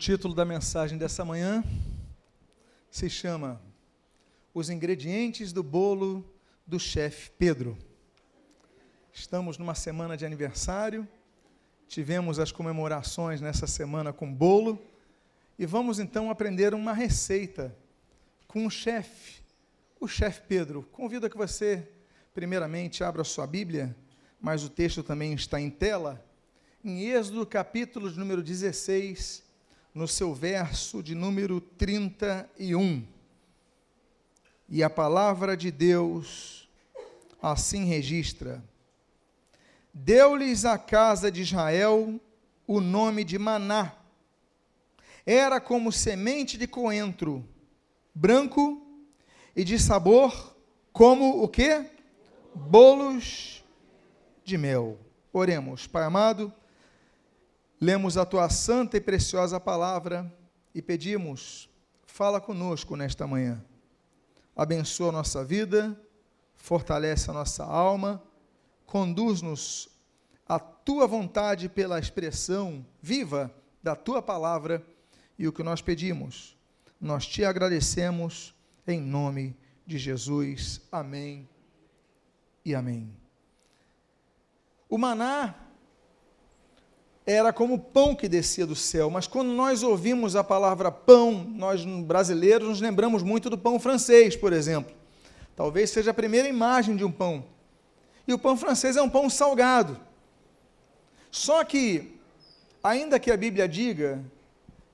título da mensagem dessa manhã se chama Os ingredientes do bolo do chefe Pedro. Estamos numa semana de aniversário, tivemos as comemorações nessa semana com bolo e vamos então aprender uma receita com o chefe, o chefe Pedro. Convido a que você, primeiramente, abra sua Bíblia, mas o texto também está em tela, em Êxodo capítulo número 16 no seu verso de número 31. E a palavra de Deus assim registra: Deu-lhes a casa de Israel o nome de Maná. Era como semente de coentro, branco e de sabor como o que? Bolos de mel. Oremos, Pai amado, Lemos a tua santa e preciosa palavra e pedimos, fala conosco nesta manhã. Abençoa a nossa vida, fortalece a nossa alma, conduz-nos à tua vontade pela expressão viva da tua palavra e o que nós pedimos. Nós te agradecemos em nome de Jesus. Amém e amém. O maná era como pão que descia do céu, mas quando nós ouvimos a palavra pão, nós brasileiros nos lembramos muito do pão francês, por exemplo. Talvez seja a primeira imagem de um pão. E o pão francês é um pão salgado. Só que, ainda que a Bíblia diga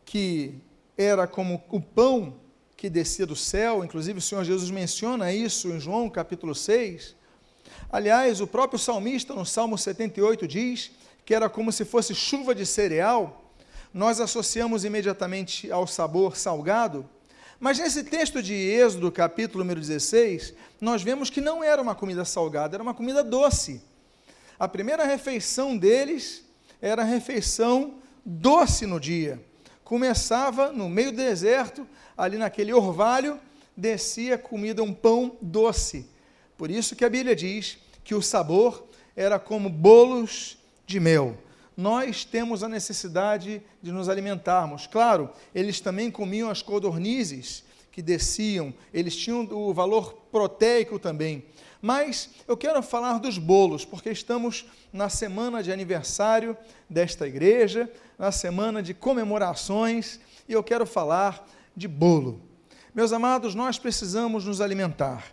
que era como o pão que descia do céu, inclusive o Senhor Jesus menciona isso em João capítulo 6. Aliás, o próprio salmista, no Salmo 78, diz que era como se fosse chuva de cereal, nós associamos imediatamente ao sabor salgado. Mas nesse texto de Êxodo, capítulo número 16, nós vemos que não era uma comida salgada, era uma comida doce. A primeira refeição deles era a refeição doce no dia. Começava no meio do deserto, ali naquele orvalho, descia comida, um pão doce. Por isso que a Bíblia diz que o sabor era como bolos de mel. Nós temos a necessidade de nos alimentarmos. Claro, eles também comiam as codornizes que desciam, eles tinham o valor proteico também. Mas eu quero falar dos bolos, porque estamos na semana de aniversário desta igreja, na semana de comemorações, e eu quero falar de bolo. Meus amados, nós precisamos nos alimentar.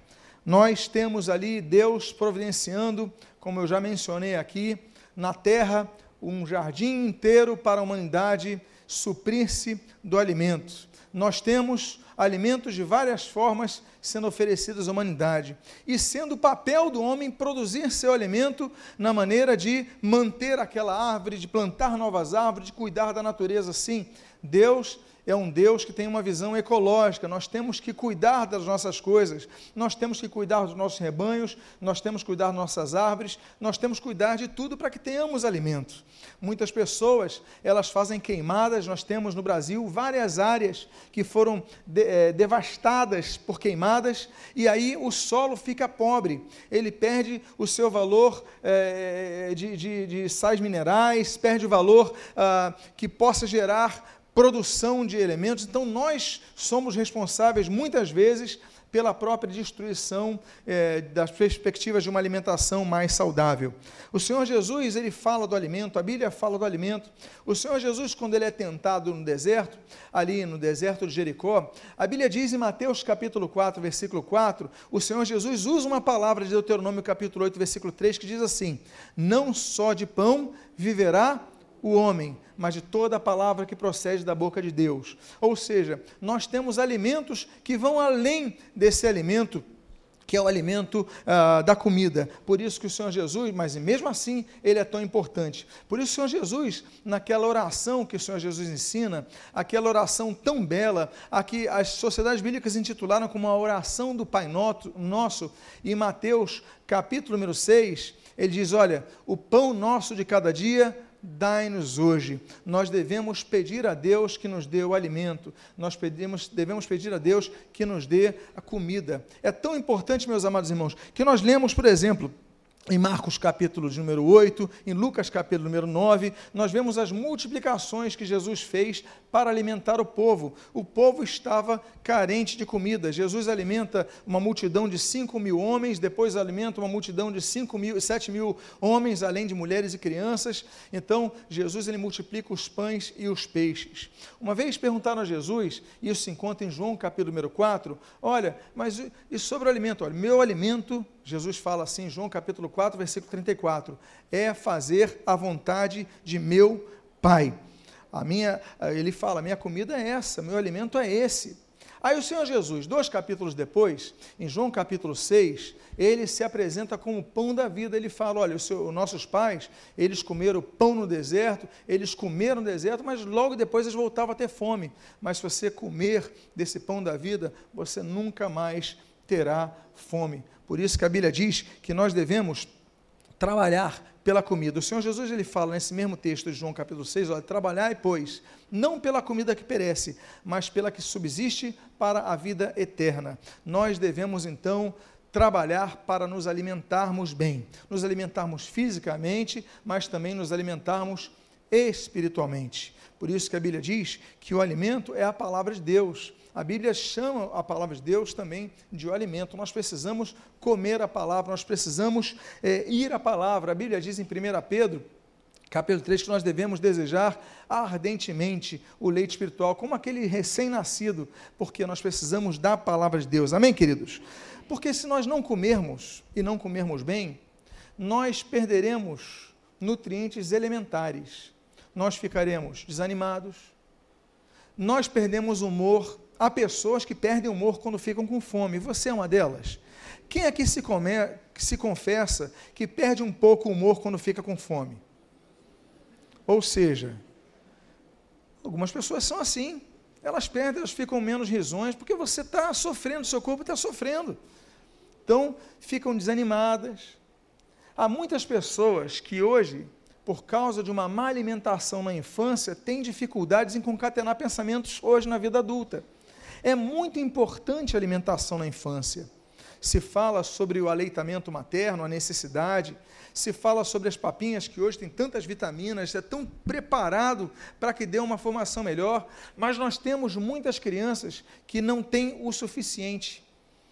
Nós temos ali Deus providenciando, como eu já mencionei aqui, na terra um jardim inteiro para a humanidade suprir-se do alimento. Nós temos alimentos de várias formas sendo oferecidos à humanidade, e sendo o papel do homem produzir seu alimento na maneira de manter aquela árvore, de plantar novas árvores, de cuidar da natureza. Sim, Deus é um Deus que tem uma visão ecológica. Nós temos que cuidar das nossas coisas, nós temos que cuidar dos nossos rebanhos, nós temos que cuidar das nossas árvores, nós temos que cuidar de tudo para que tenhamos alimento. Muitas pessoas, elas fazem queimadas, nós temos no Brasil várias áreas que foram de, é, devastadas por queimadas, e aí o solo fica pobre, ele perde o seu valor é, de, de, de sais minerais, perde o valor ah, que possa gerar produção de elementos. Então, nós somos responsáveis, muitas vezes, pela própria destruição é, das perspectivas de uma alimentação mais saudável. O Senhor Jesus, ele fala do alimento, a Bíblia fala do alimento. O Senhor Jesus, quando ele é tentado no deserto, ali no deserto de Jericó, a Bíblia diz em Mateus capítulo 4, versículo 4, o Senhor Jesus usa uma palavra de Deuteronômio capítulo 8, versículo 3, que diz assim: Não só de pão viverá o homem, mas de toda a palavra que procede da boca de Deus. Ou seja, nós temos alimentos que vão além desse alimento que é o alimento ah, da comida. Por isso que o Senhor Jesus, mas mesmo assim, ele é tão importante. Por isso o Senhor Jesus, naquela oração que o Senhor Jesus ensina, aquela oração tão bela, a que as sociedades bíblicas intitularam como a oração do Pai Nosso, em Mateus capítulo número 6, ele diz, olha, o pão nosso de cada dia dai-nos hoje. Nós devemos pedir a Deus que nos dê o alimento, nós pedimos, devemos pedir a Deus que nos dê a comida. É tão importante, meus amados irmãos, que nós lemos, por exemplo, em Marcos capítulo número 8, em Lucas capítulo número 9, nós vemos as multiplicações que Jesus fez para alimentar o povo. O povo estava carente de comida. Jesus alimenta uma multidão de 5 mil homens, depois alimenta uma multidão de 5 mil, 7 mil homens, além de mulheres e crianças. Então, Jesus ele multiplica os pães e os peixes. Uma vez perguntaram a Jesus, isso se encontra em João capítulo número 4, olha, mas e sobre o alimento? Olha, meu alimento Jesus fala assim, João capítulo 4, versículo 34, é fazer a vontade de meu Pai. A minha, ele fala, minha comida é essa, meu alimento é esse. Aí o Senhor Jesus, dois capítulos depois, em João capítulo 6, ele se apresenta como o pão da vida. Ele fala: olha, os, seus, nossos pais, eles comeram pão no deserto, eles comeram no deserto, mas logo depois eles voltavam a ter fome. Mas se você comer desse pão da vida, você nunca mais terá fome. Por isso que a Bíblia diz que nós devemos trabalhar pela comida. O Senhor Jesus ele fala nesse mesmo texto de João capítulo 6, olha, trabalhai, pois, não pela comida que perece, mas pela que subsiste para a vida eterna. Nós devemos então trabalhar para nos alimentarmos bem, nos alimentarmos fisicamente, mas também nos alimentarmos espiritualmente. Por isso que a Bíblia diz que o alimento é a palavra de Deus. A Bíblia chama a palavra de Deus também de o alimento. Nós precisamos comer a palavra, nós precisamos é, ir à palavra. A Bíblia diz em 1 Pedro, capítulo 3, que nós devemos desejar ardentemente o leite espiritual, como aquele recém-nascido, porque nós precisamos da palavra de Deus. Amém, queridos? Porque se nós não comermos e não comermos bem, nós perderemos nutrientes elementares. Nós ficaremos desanimados, nós perdemos humor há pessoas que perdem o humor quando ficam com fome. Você é uma delas? Quem aqui se, come, se confessa que perde um pouco o humor quando fica com fome? Ou seja, algumas pessoas são assim. Elas perdem, elas ficam menos risões, porque você está sofrendo, seu corpo está sofrendo. Então, ficam desanimadas. Há muitas pessoas que hoje, por causa de uma má alimentação na infância, têm dificuldades em concatenar pensamentos hoje na vida adulta. É muito importante a alimentação na infância. Se fala sobre o aleitamento materno, a necessidade, se fala sobre as papinhas, que hoje tem tantas vitaminas, é tão preparado para que dê uma formação melhor, mas nós temos muitas crianças que não têm o suficiente,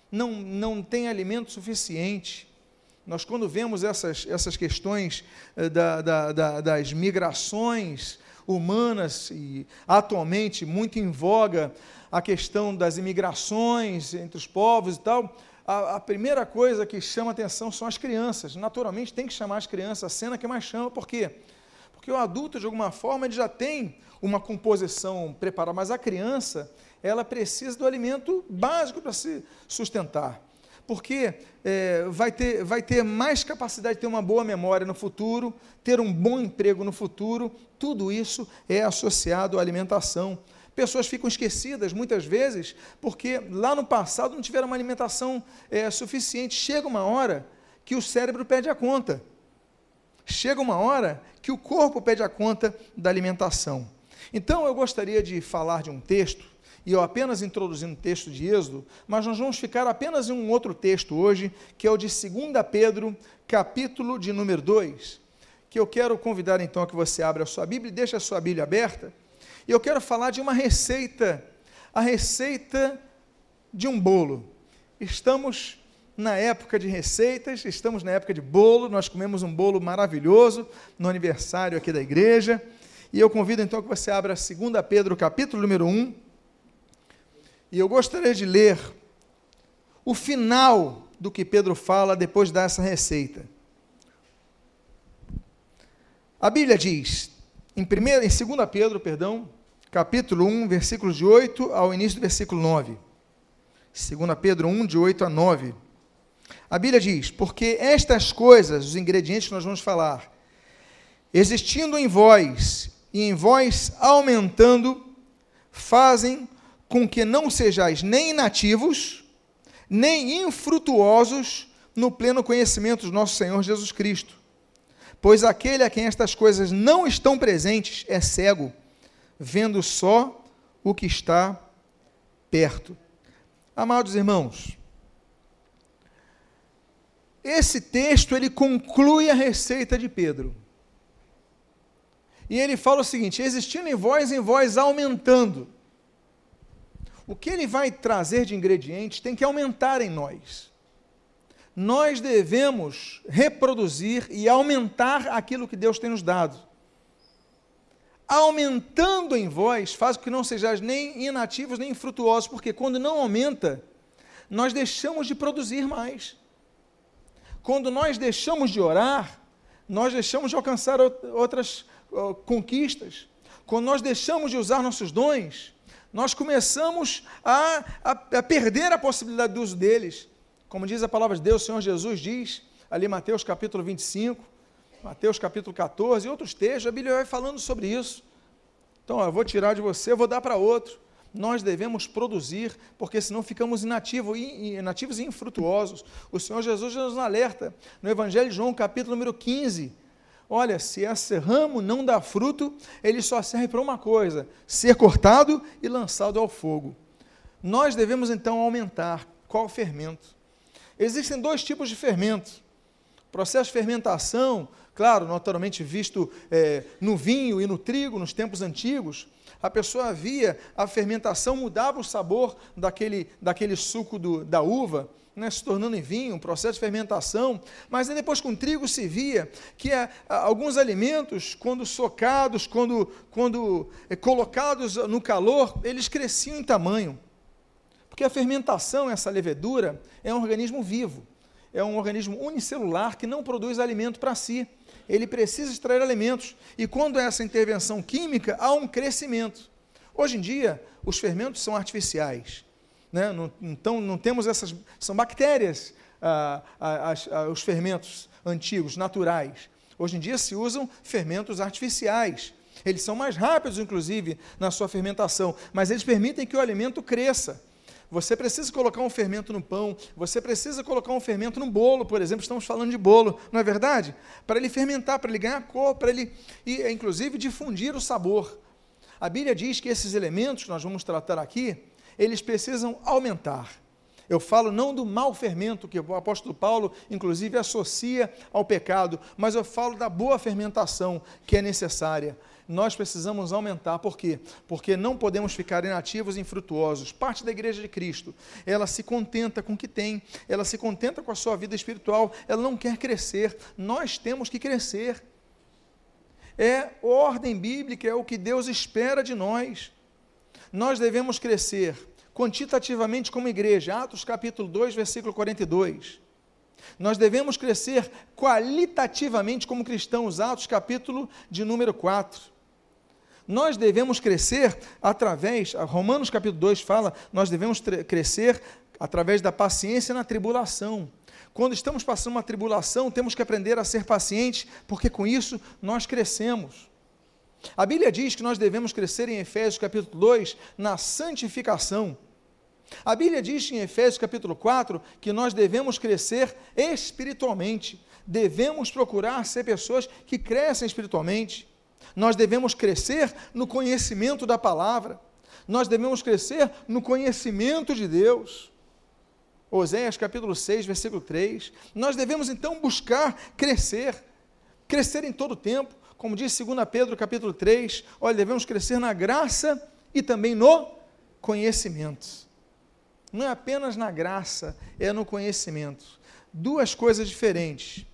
não, não têm alimento suficiente. Nós, quando vemos essas, essas questões eh, da, da, da, das migrações humanas, e atualmente muito em voga a questão das imigrações entre os povos e tal, a, a, primeira coisa que chama atenção são as crianças. Naturalmente tem que chamar as crianças, a cena que mais chama, por quê? Porque o adulto, de alguma forma, ele já tem uma composição preparada, mas a criança, ela precisa do alimento básico para se sustentar. Porque é, vai, ter, vai ter mais capacidade de ter uma boa memória no futuro, ter um bom emprego no futuro, tudo isso é associado à alimentação. Pessoas ficam esquecidas muitas vezes porque lá no passado não tiveram uma alimentação é, suficiente. Chega uma hora que o cérebro pede a conta. Chega uma hora que o corpo pede a conta da alimentação. Então eu gostaria de falar de um texto, e eu apenas introduzindo o texto de Êxodo, mas nós vamos ficar apenas em um outro texto hoje, que é o de 2 Pedro, capítulo de número 2, que eu quero convidar então a que você abra a sua Bíblia e deixe a sua Bíblia aberta e eu quero falar de uma receita, a receita de um bolo. Estamos na época de receitas, estamos na época de bolo, nós comemos um bolo maravilhoso no aniversário aqui da igreja. E eu convido então que você abra 2 Pedro, capítulo número 1. E eu gostaria de ler o final do que Pedro fala depois de dar essa receita. A Bíblia diz: em, primeira, em 2 Pedro, perdão, capítulo 1, versículos de 8 ao início do versículo 9. 2 Pedro 1, de 8 a 9. A Bíblia diz: Porque estas coisas, os ingredientes que nós vamos falar, existindo em vós e em vós aumentando, fazem com que não sejais nem inativos, nem infrutuosos no pleno conhecimento do nosso Senhor Jesus Cristo. Pois aquele a quem estas coisas não estão presentes é cego, vendo só o que está perto. Amados irmãos, esse texto ele conclui a receita de Pedro. E ele fala o seguinte: existindo em vós, em vós aumentando. O que ele vai trazer de ingredientes tem que aumentar em nós. Nós devemos reproduzir e aumentar aquilo que Deus tem nos dado. Aumentando em vós, faz com que não sejais nem inativos nem infrutuosos, porque quando não aumenta, nós deixamos de produzir mais. Quando nós deixamos de orar, nós deixamos de alcançar outras conquistas. Quando nós deixamos de usar nossos dons, nós começamos a, a, a, perder a possibilidade do uso deles. Como diz a palavra de Deus, o Senhor Jesus diz, ali Mateus capítulo 25, Mateus capítulo 14 e outros textos, a Bíblia vai falando sobre isso. Então, ó, eu vou tirar de você, eu vou dar para outro nós devemos produzir, porque senão ficamos inativos, inativos e infrutuosos. O Senhor Jesus nos alerta no Evangelho de João, capítulo número 15. Olha, se esse ramo não dá fruto, ele só serve para uma coisa: ser cortado e lançado ao fogo. Nós devemos então aumentar. Qual fermento? Existem dois tipos de fermento. Processo de fermentação, claro, naturalmente visto é, no vinho e no trigo nos tempos antigos, a pessoa via a fermentação, mudava o sabor daquele, daquele suco do, da uva, né, se tornando em vinho, um processo de fermentação, mas aí depois com trigo se via que a, alguns alimentos, quando socados, quando, quando é, colocados no calor, eles cresciam em tamanho. Porque a fermentação, essa levedura, é um organismo vivo, é um organismo unicelular que não produz alimento para si ele precisa extrair alimentos. E quando há essa intervenção química, há um crescimento. Hoje em dia, os fermentos são artificiais. Né? Não, então, não temos essas. São bactérias, ah, ah, ah, os fermentos antigos, naturais. Hoje em dia se usam fermentos artificiais. Eles são mais rápidos, inclusive, na sua fermentação, mas eles permitem que o alimento cresça. Você precisa colocar um fermento no pão, você precisa colocar um fermento no bolo, por exemplo, estamos falando de bolo, não é verdade? Para ele fermentar, para ele ganhar cor, para ele, e, inclusive, difundir o sabor. A Bíblia diz que esses elementos que nós vamos tratar aqui, eles precisam aumentar. Eu falo não do mau fermento que o apóstolo Paulo, inclusive, associa ao pecado, mas eu falo da boa fermentação que é necessária nós precisamos aumentar. Por quê? Porque não podemos ficar inativos e infrutuosos. Parte da igreja de Cristo, ela se contenta com o que tem, ela se contenta com a sua vida espiritual, ela não quer crescer. Nós temos que crescer. É ordem bíblica, é o que Deus espera de nós. Nós devemos crescer quantitativamente como igreja. Atos capítulo 2, versículo 42. Nós devemos crescer qualitativamente como cristãos. Atos capítulo de número 4. Nós devemos crescer através, Romanos capítulo 2 fala, nós devemos crescer através da paciência na tribulação. Quando estamos passando uma tribulação, temos que aprender a ser pacientes, porque com isso nós crescemos. A Bíblia diz que nós devemos crescer em Efésios capítulo 2 na santificação. A Bíblia diz em Efésios capítulo 4 que nós devemos crescer espiritualmente. Devemos procurar ser pessoas que crescem espiritualmente. Nós devemos crescer no conhecimento da palavra. Nós devemos crescer no conhecimento de Deus. Oséias capítulo 6, versículo 3. Nós devemos então buscar crescer, crescer em todo o tempo, como diz 2 Pedro capítulo 3, olha, devemos crescer na graça e também no conhecimento. Não é apenas na graça, é no conhecimento. Duas coisas diferentes.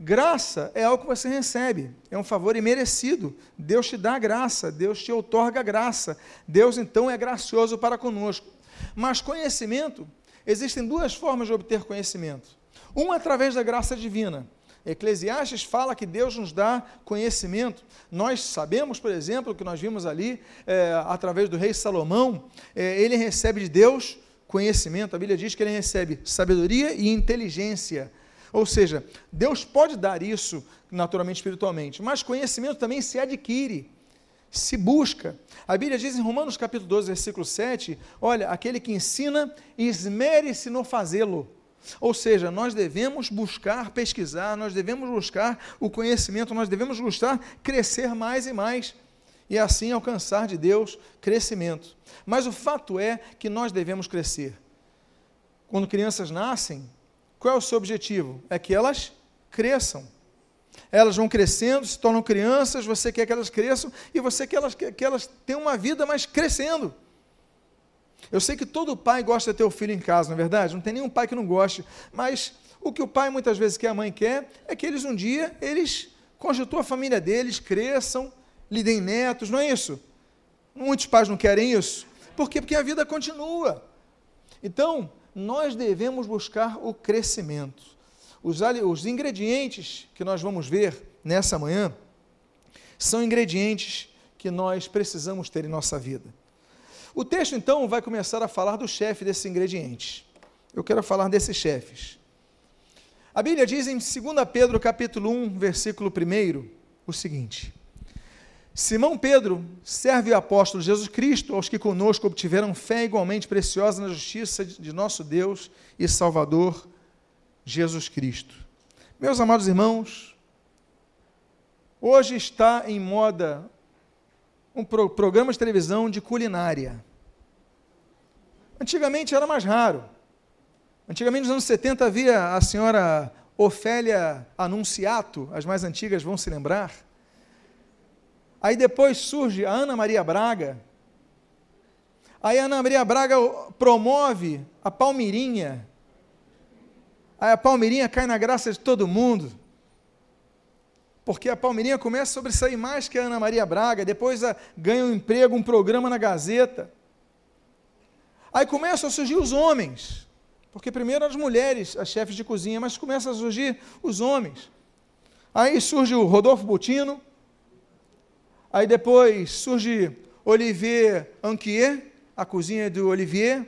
Graça é algo que você recebe, é um favor imerecido. Deus te dá graça, Deus te outorga graça. Deus então é gracioso para conosco. Mas conhecimento, existem duas formas de obter conhecimento. Uma através da graça divina. Eclesiastes fala que Deus nos dá conhecimento. Nós sabemos, por exemplo, que nós vimos ali, é, através do rei Salomão, é, ele recebe de Deus conhecimento. A Bíblia diz que ele recebe sabedoria e inteligência ou seja, Deus pode dar isso naturalmente espiritualmente, mas conhecimento também se adquire, se busca. A Bíblia diz em Romanos capítulo 12, versículo 7, olha, aquele que ensina, esmere-se no fazê-lo. Ou seja, nós devemos buscar pesquisar, nós devemos buscar o conhecimento, nós devemos buscar crescer mais e mais e assim alcançar de Deus crescimento. Mas o fato é que nós devemos crescer. Quando crianças nascem, qual é o seu objetivo? É que elas cresçam. Elas vão crescendo, se tornam crianças, você quer que elas cresçam e você quer que elas, que elas tenham uma vida mais crescendo. Eu sei que todo pai gosta de ter o filho em casa, não é verdade? Não tem nenhum pai que não goste, mas o que o pai muitas vezes quer, a mãe quer, é que eles um dia, eles constituam a família deles, cresçam, lhe deem netos, não é isso? Muitos pais não querem isso. Por quê? Porque a vida continua. Então, nós devemos buscar o crescimento. Os, os ingredientes que nós vamos ver nessa manhã são ingredientes que nós precisamos ter em nossa vida. O texto, então, vai começar a falar do chefe desses ingredientes. Eu quero falar desses chefes. A Bíblia diz em 2 Pedro, capítulo 1, versículo 1, o seguinte: Simão Pedro serve o apóstolo Jesus Cristo aos que conosco obtiveram fé igualmente preciosa na justiça de nosso Deus e Salvador Jesus Cristo. Meus amados irmãos, hoje está em moda um pro programa de televisão de culinária. Antigamente era mais raro. Antigamente, nos anos 70, havia a senhora Ofélia Anunciato, as mais antigas vão se lembrar Aí depois surge a Ana Maria Braga. Aí a Ana Maria Braga promove a Palmirinha. Aí a Palmirinha cai na graça de todo mundo. Porque a Palmirinha começa a sobressair mais que a Ana Maria Braga. Depois a, ganha um emprego, um programa na Gazeta. Aí começam a surgir os homens. Porque primeiro as mulheres, as chefes de cozinha, mas começam a surgir os homens. Aí surge o Rodolfo Butino, Aí depois surge Olivier Anquier, a cozinha do Olivier.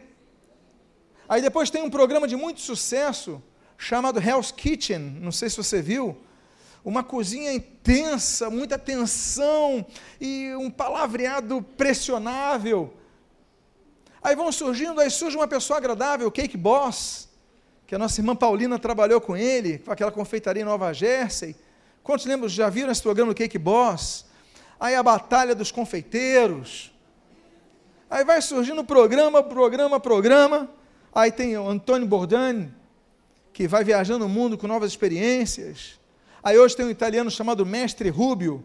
Aí depois tem um programa de muito sucesso chamado Hell's Kitchen, não sei se você viu. Uma cozinha intensa, muita tensão e um palavreado pressionável. Aí vão surgindo, aí surge uma pessoa agradável, Cake Boss, que a nossa irmã Paulina trabalhou com ele, com aquela confeitaria em Nova Jersey. Quantos lembram, já viram esse programa do Cake Boss? Aí a batalha dos confeiteiros. Aí vai surgindo programa, programa, programa. Aí tem o Antônio Bordani, que vai viajando o mundo com novas experiências. Aí hoje tem um italiano chamado Mestre Rubio.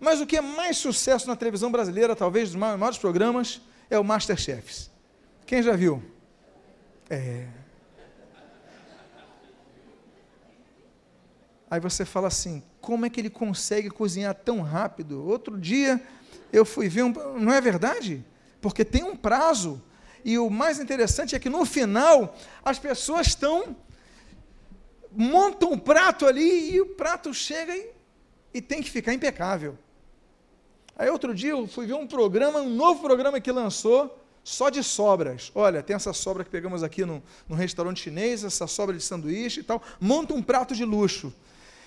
Mas o que é mais sucesso na televisão brasileira, talvez dos maiores programas, é o Masterchefs. Quem já viu? É. Aí você fala assim: como é que ele consegue cozinhar tão rápido? Outro dia eu fui ver, um, não é verdade? Porque tem um prazo. E o mais interessante é que no final as pessoas estão montam um prato ali e o prato chega e, e tem que ficar impecável. Aí outro dia eu fui ver um programa, um novo programa que lançou, só de sobras. Olha, tem essa sobra que pegamos aqui no, no restaurante chinês, essa sobra de sanduíche e tal. Monta um prato de luxo.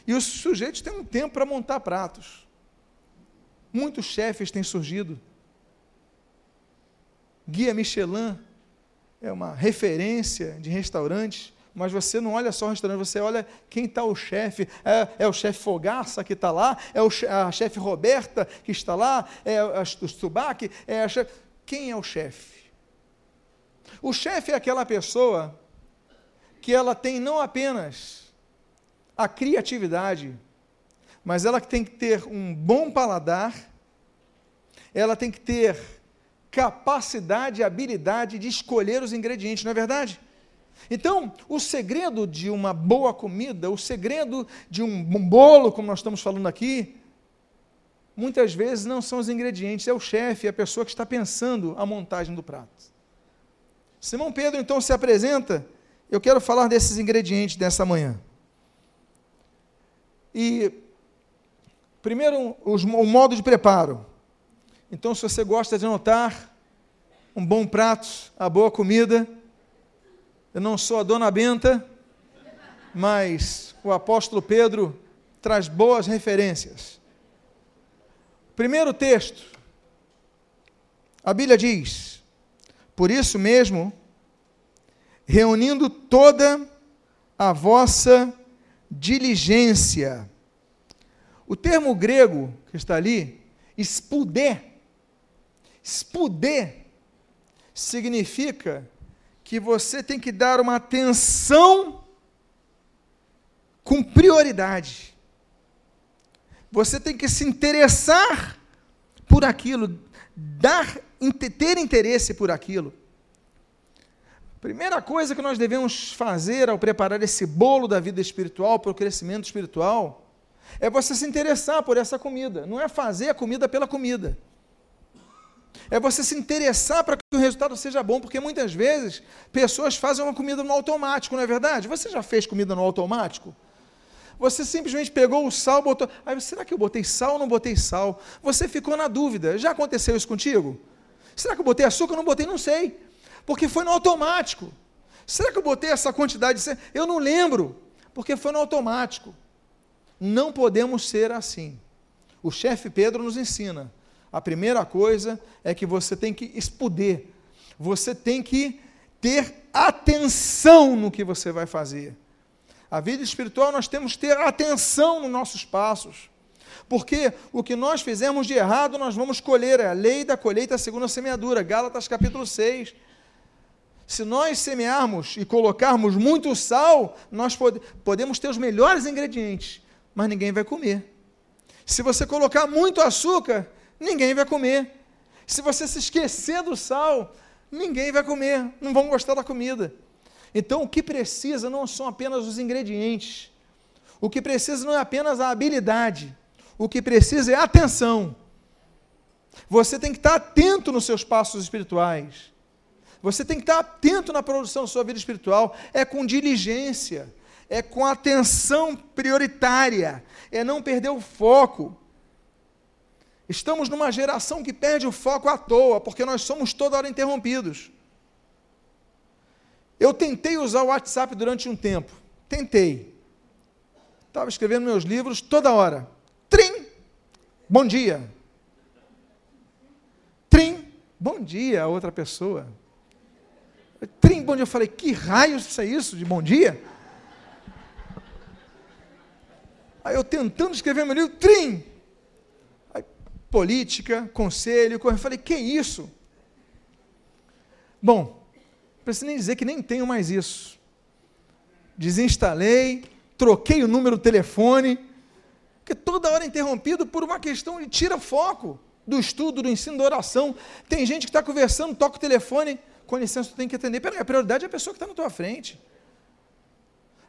E os sujeitos têm um tempo para montar pratos. Muitos chefes têm surgido. Guia Michelin é uma referência de restaurantes, mas você não olha só o restaurante, você olha quem está o chefe. É, é, o chefe Fogaça que está lá, é o, a chefe Roberta que está lá, é o Subac, é a. Quem é o chefe? O chefe é aquela pessoa que ela tem não apenas a criatividade, mas ela tem que ter um bom paladar, ela tem que ter capacidade e habilidade de escolher os ingredientes, não é verdade? Então, o segredo de uma boa comida, o segredo de um bolo, como nós estamos falando aqui, muitas vezes não são os ingredientes, é o chefe, é a pessoa que está pensando a montagem do prato. Simão Pedro então se apresenta, eu quero falar desses ingredientes dessa manhã. E, primeiro, os, o modo de preparo. Então, se você gosta de anotar, um bom prato, a boa comida. Eu não sou a dona Benta, mas o apóstolo Pedro traz boas referências. Primeiro texto, a Bíblia diz: Por isso mesmo, reunindo toda a vossa diligência. O termo grego que está ali, spudé, spudé, significa que você tem que dar uma atenção com prioridade. Você tem que se interessar por aquilo, dar, ter interesse por aquilo. Primeira coisa que nós devemos fazer ao preparar esse bolo da vida espiritual para o crescimento espiritual é você se interessar por essa comida. Não é fazer a comida pela comida. É você se interessar para que o resultado seja bom, porque muitas vezes pessoas fazem uma comida no automático, não é verdade? Você já fez comida no automático? Você simplesmente pegou o sal, botou. Aí, será que eu botei sal ou não botei sal? Você ficou na dúvida. Já aconteceu isso contigo? Será que eu botei açúcar ou não botei? Não sei porque foi no automático. Será que eu botei essa quantidade? De... Eu não lembro, porque foi no automático. Não podemos ser assim. O chefe Pedro nos ensina. A primeira coisa é que você tem que expuder, você tem que ter atenção no que você vai fazer. A vida espiritual nós temos que ter atenção nos nossos passos. Porque o que nós fizemos de errado, nós vamos colher. É a lei da colheita segundo a semeadura. Gálatas capítulo 6. Se nós semearmos e colocarmos muito sal, nós pode, podemos ter os melhores ingredientes, mas ninguém vai comer. Se você colocar muito açúcar, ninguém vai comer. Se você se esquecer do sal, ninguém vai comer, não vão gostar da comida. Então, o que precisa não são apenas os ingredientes. O que precisa não é apenas a habilidade. O que precisa é atenção. Você tem que estar atento nos seus passos espirituais. Você tem que estar atento na produção da sua vida espiritual. É com diligência, é com atenção prioritária, é não perder o foco. Estamos numa geração que perde o foco à toa, porque nós somos toda hora interrompidos. Eu tentei usar o WhatsApp durante um tempo. Tentei. Estava escrevendo meus livros toda hora. Trim! Bom dia. Trim! Bom dia a outra pessoa. Bom dia. Eu falei, que raio isso é isso de bom dia? Aí eu tentando escrever meu livro, trim. Aí, política, conselho, eu falei, que isso? Bom, preciso nem dizer que nem tenho mais isso. Desinstalei, troquei o número do telefone, que toda hora é interrompido por uma questão de tira foco do estudo, do ensino, da oração. Tem gente que está conversando, toca o telefone, com licença, tu tem que atender. Peraí, a prioridade é a pessoa que está na tua frente.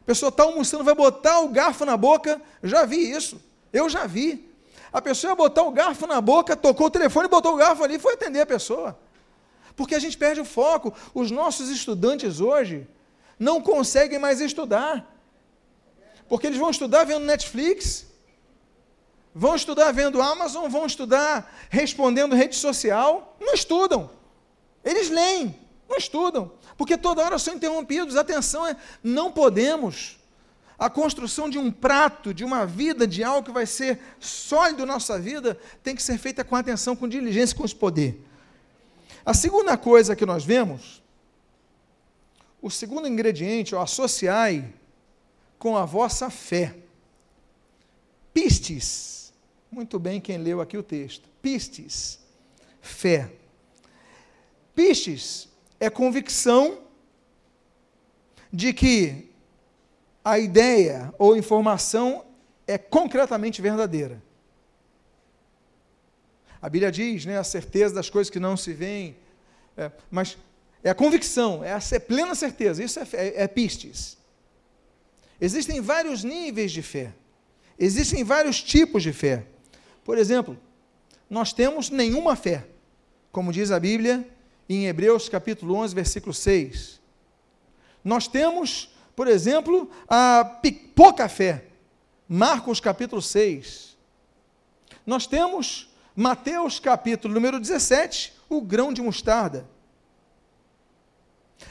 A pessoa está almoçando, vai botar o garfo na boca. Já vi isso. Eu já vi. A pessoa ia botar o garfo na boca, tocou o telefone, botou o garfo ali e foi atender a pessoa. Porque a gente perde o foco. Os nossos estudantes hoje não conseguem mais estudar. Porque eles vão estudar vendo Netflix, vão estudar vendo Amazon, vão estudar respondendo rede social, não estudam. Eles leem, não estudam, porque toda hora são interrompidos. Atenção, é, não podemos. A construção de um prato, de uma vida, de algo que vai ser sólido na nossa vida, tem que ser feita com atenção, com diligência, com esse poder. A segunda coisa que nós vemos, o segundo ingrediente, o associai com a vossa fé. Pistes. Muito bem quem leu aqui o texto. Pistes. Fé. Pistes é convicção de que a ideia ou informação é concretamente verdadeira. A Bíblia diz, né, a certeza das coisas que não se veem, é, mas é a convicção, é a plena certeza, isso é, é, é pistes. Existem vários níveis de fé, existem vários tipos de fé. Por exemplo, nós temos nenhuma fé, como diz a Bíblia, em Hebreus capítulo 11, versículo 6. Nós temos, por exemplo, a pouca fé. Marcos capítulo 6. Nós temos Mateus capítulo número 17, o grão de mostarda.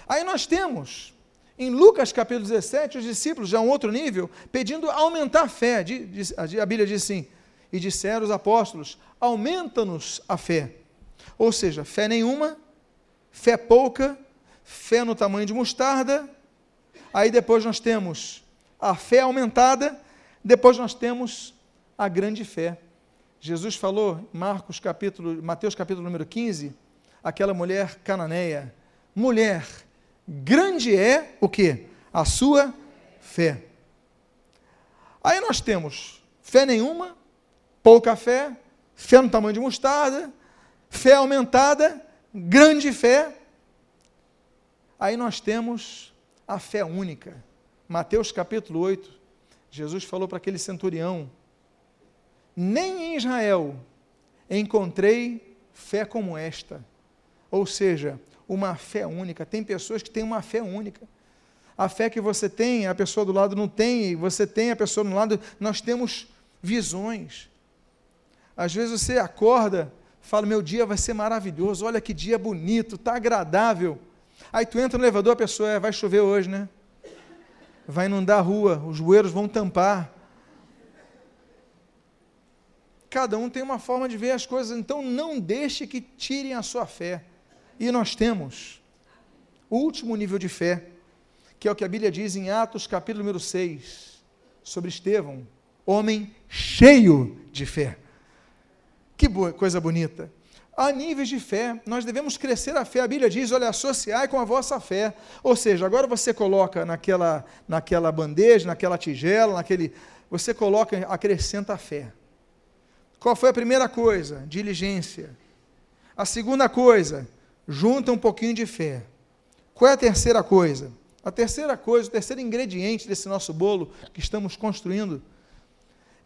Aí nós temos em Lucas capítulo 17, os discípulos, já um outro nível, pedindo aumentar a fé. A Bíblia diz assim: E disseram os apóstolos: Aumenta-nos a fé. Ou seja, fé nenhuma, fé pouca, fé no tamanho de mostarda. Aí depois nós temos a fé aumentada, depois nós temos a grande fé. Jesus falou, Marcos capítulo, Mateus capítulo número 15, aquela mulher cananeia, mulher, grande é o que? A sua fé. Aí nós temos fé nenhuma, pouca fé, fé no tamanho de mostarda, fé aumentada, grande fé. Aí nós temos a fé única. Mateus capítulo 8, Jesus falou para aquele centurião: Nem em Israel encontrei fé como esta. Ou seja, uma fé única. Tem pessoas que têm uma fé única. A fé que você tem, a pessoa do lado não tem, e você tem, a pessoa do lado, nós temos visões. Às vezes você acorda, fala: Meu dia vai ser maravilhoso, olha que dia bonito, está agradável. Aí tu entra no elevador, a pessoa é, vai chover hoje, né? Vai inundar a rua, os bueiros vão tampar. Cada um tem uma forma de ver as coisas, então não deixe que tirem a sua fé. E nós temos o último nível de fé, que é o que a Bíblia diz em Atos, capítulo número 6, sobre Estevão, homem cheio de fé. Que coisa bonita. Há níveis de fé, nós devemos crescer a fé. A Bíblia diz: olha, associai com a vossa fé. Ou seja, agora você coloca naquela, naquela bandeja, naquela tigela, naquele. Você coloca, acrescenta a fé. Qual foi a primeira coisa? Diligência. A segunda coisa, junta um pouquinho de fé. Qual é a terceira coisa? A terceira coisa, o terceiro ingrediente desse nosso bolo que estamos construindo,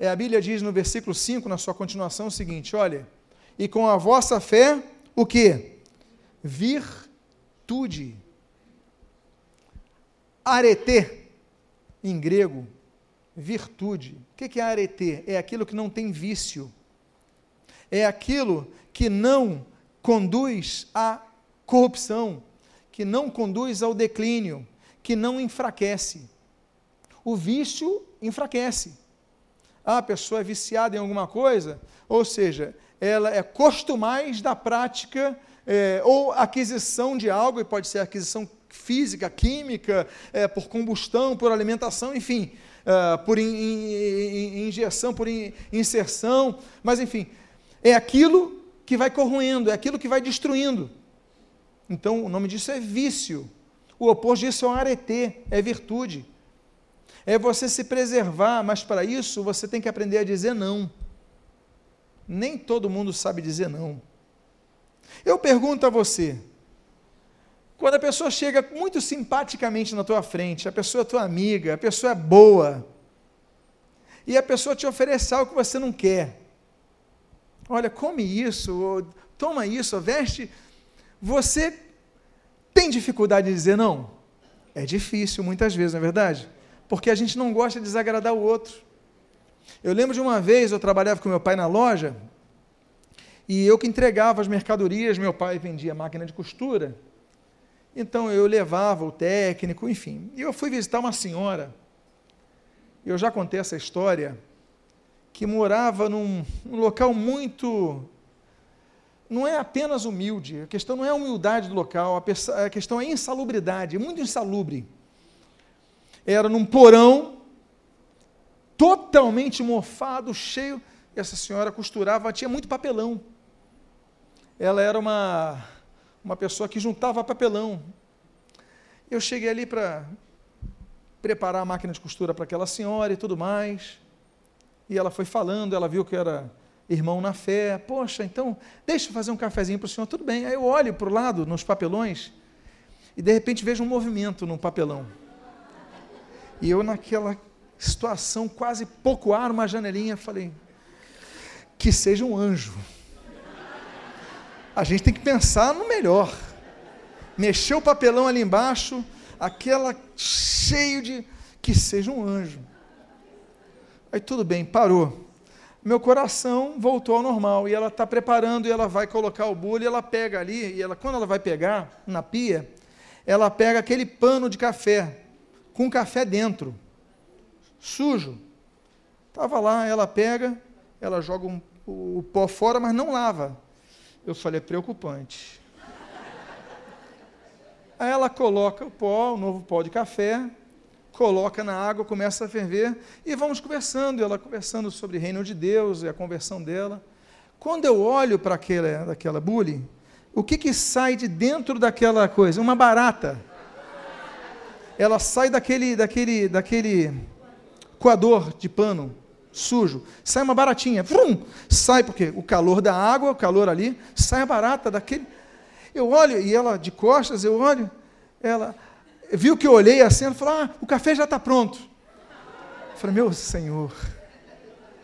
é a Bíblia diz no versículo 5, na sua continuação, o seguinte: olha, e com a vossa fé, o que? Virtude. Arete, em grego, virtude. O que é arete? É aquilo que não tem vício. É aquilo que não conduz à corrupção, que não conduz ao declínio, que não enfraquece. O vício enfraquece. A pessoa é viciada em alguma coisa, ou seja, ela é costumais da prática é, ou aquisição de algo, e pode ser aquisição física, química, é, por combustão, por alimentação, enfim, é, por in, in, injeção, por in, inserção, mas enfim, é aquilo que vai corroendo, é aquilo que vai destruindo. Então, o nome disso é vício. O oposto disso é um aretê, é virtude. É você se preservar, mas para isso você tem que aprender a dizer não. Nem todo mundo sabe dizer não. Eu pergunto a você, quando a pessoa chega muito simpaticamente na tua frente, a pessoa é tua amiga, a pessoa é boa, e a pessoa te oferece algo que você não quer, olha, come isso, toma isso, veste. Você tem dificuldade de dizer não? É difícil muitas vezes, não é verdade? Porque a gente não gosta de desagradar o outro. Eu lembro de uma vez, eu trabalhava com meu pai na loja, e eu que entregava as mercadorias, meu pai vendia máquina de costura, então eu levava o técnico, enfim. E eu fui visitar uma senhora, eu já contei essa história, que morava num, local muito. Não é apenas humilde, a questão não é a humildade do local, a, a questão é a insalubridade, muito insalubre. Era num porão, totalmente mofado, cheio. Essa senhora costurava, tinha muito papelão. Ela era uma, uma pessoa que juntava papelão. Eu cheguei ali para preparar a máquina de costura para aquela senhora e tudo mais e ela foi falando, ela viu que era irmão na fé. Poxa, então, deixa eu fazer um cafezinho para o senhor, tudo bem. Aí eu olho para o lado, nos papelões, e de repente vejo um movimento no papelão. E eu, naquela situação, quase pouco ar, uma janelinha, falei: que seja um anjo. A gente tem que pensar no melhor. Mexeu o papelão ali embaixo, aquela cheio de. que seja um anjo. Aí tudo bem, parou. Meu coração voltou ao normal e ela está preparando e ela vai colocar o bolo e ela pega ali e ela quando ela vai pegar na pia, ela pega aquele pano de café com café dentro, sujo. Tava lá, ela pega, ela joga um, o, o pó fora, mas não lava. Eu falei, é preocupante. Aí ela coloca o pó, o novo pó de café, coloca na água, começa a ferver e vamos conversando, ela conversando sobre o reino de Deus e a conversão dela. Quando eu olho para aquela, daquela bule, o que, que sai de dentro daquela coisa? Uma barata. Ela sai daquele, daquele, daquele coador de pano sujo, sai uma baratinha, vrum, sai porque o calor da água, o calor ali, sai a barata daquele. Eu olho e ela de costas, eu olho, ela viu que eu olhei assim, ela falou: "Ah, o café já está pronto". Eu falei: "Meu Senhor".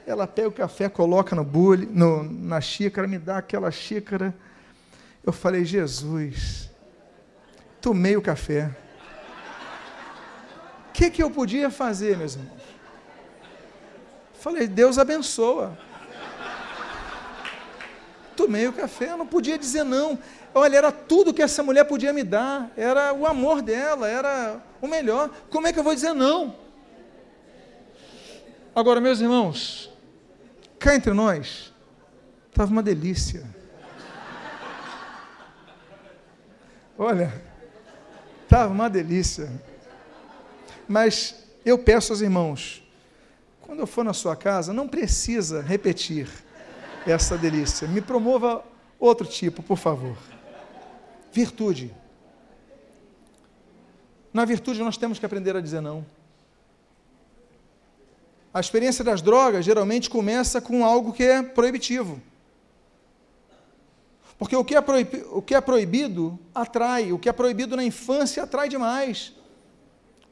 Ela pega o café, coloca no bule, no, na xícara, me dá aquela xícara. Eu falei: "Jesus". Tomei o café. Que, que eu podia fazer, meus irmãos? Falei, Deus abençoa. Tomei o café, eu não podia dizer não. Olha, era tudo que essa mulher podia me dar, era o amor dela, era o melhor. Como é que eu vou dizer não? Agora, meus irmãos, cá entre nós, estava uma delícia. Olha, estava uma delícia. Mas eu peço aos irmãos, quando eu for na sua casa, não precisa repetir essa delícia. Me promova outro tipo, por favor. Virtude. Na virtude nós temos que aprender a dizer não. A experiência das drogas geralmente começa com algo que é proibitivo. Porque o que, é é proibido atrai, o que é proibido na infância atrai demais.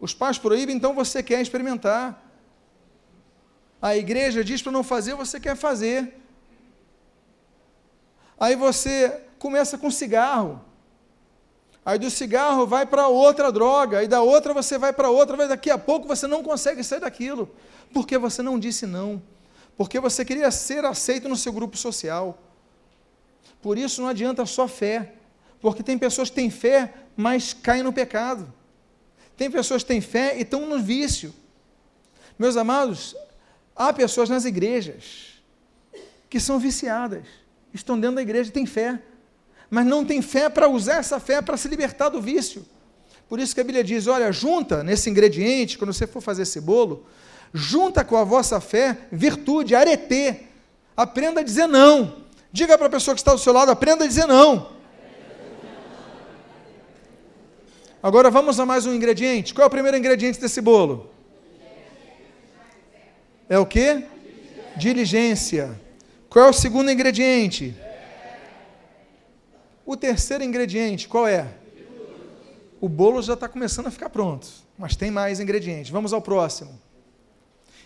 Os pais proíbem, então você quer experimentar a igreja diz para não fazer, você quer fazer. Aí você começa com cigarro. Aí do cigarro vai para outra droga, aí da outra você vai para outra, mas daqui a pouco você não consegue sair daquilo, porque você não disse não, porque você queria ser aceito no seu grupo social. Por isso não adianta só fé, porque tem pessoas que têm fé, mas caem no pecado. Tem pessoas que têm fé e estão no vício. Meus amados, Há pessoas nas igrejas que são viciadas, estão dentro da igreja e têm fé, mas não têm fé para usar essa fé para se libertar do vício. Por isso que a Bíblia diz: olha, junta nesse ingrediente, quando você for fazer esse bolo, junta com a vossa fé virtude, aretê. Aprenda a dizer não. Diga para a pessoa que está do seu lado: aprenda a dizer não. Agora vamos a mais um ingrediente. Qual é o primeiro ingrediente desse bolo? É o que? Diligência. Qual é o segundo ingrediente? O terceiro ingrediente, qual é? O bolo já está começando a ficar pronto, mas tem mais ingredientes. Vamos ao próximo.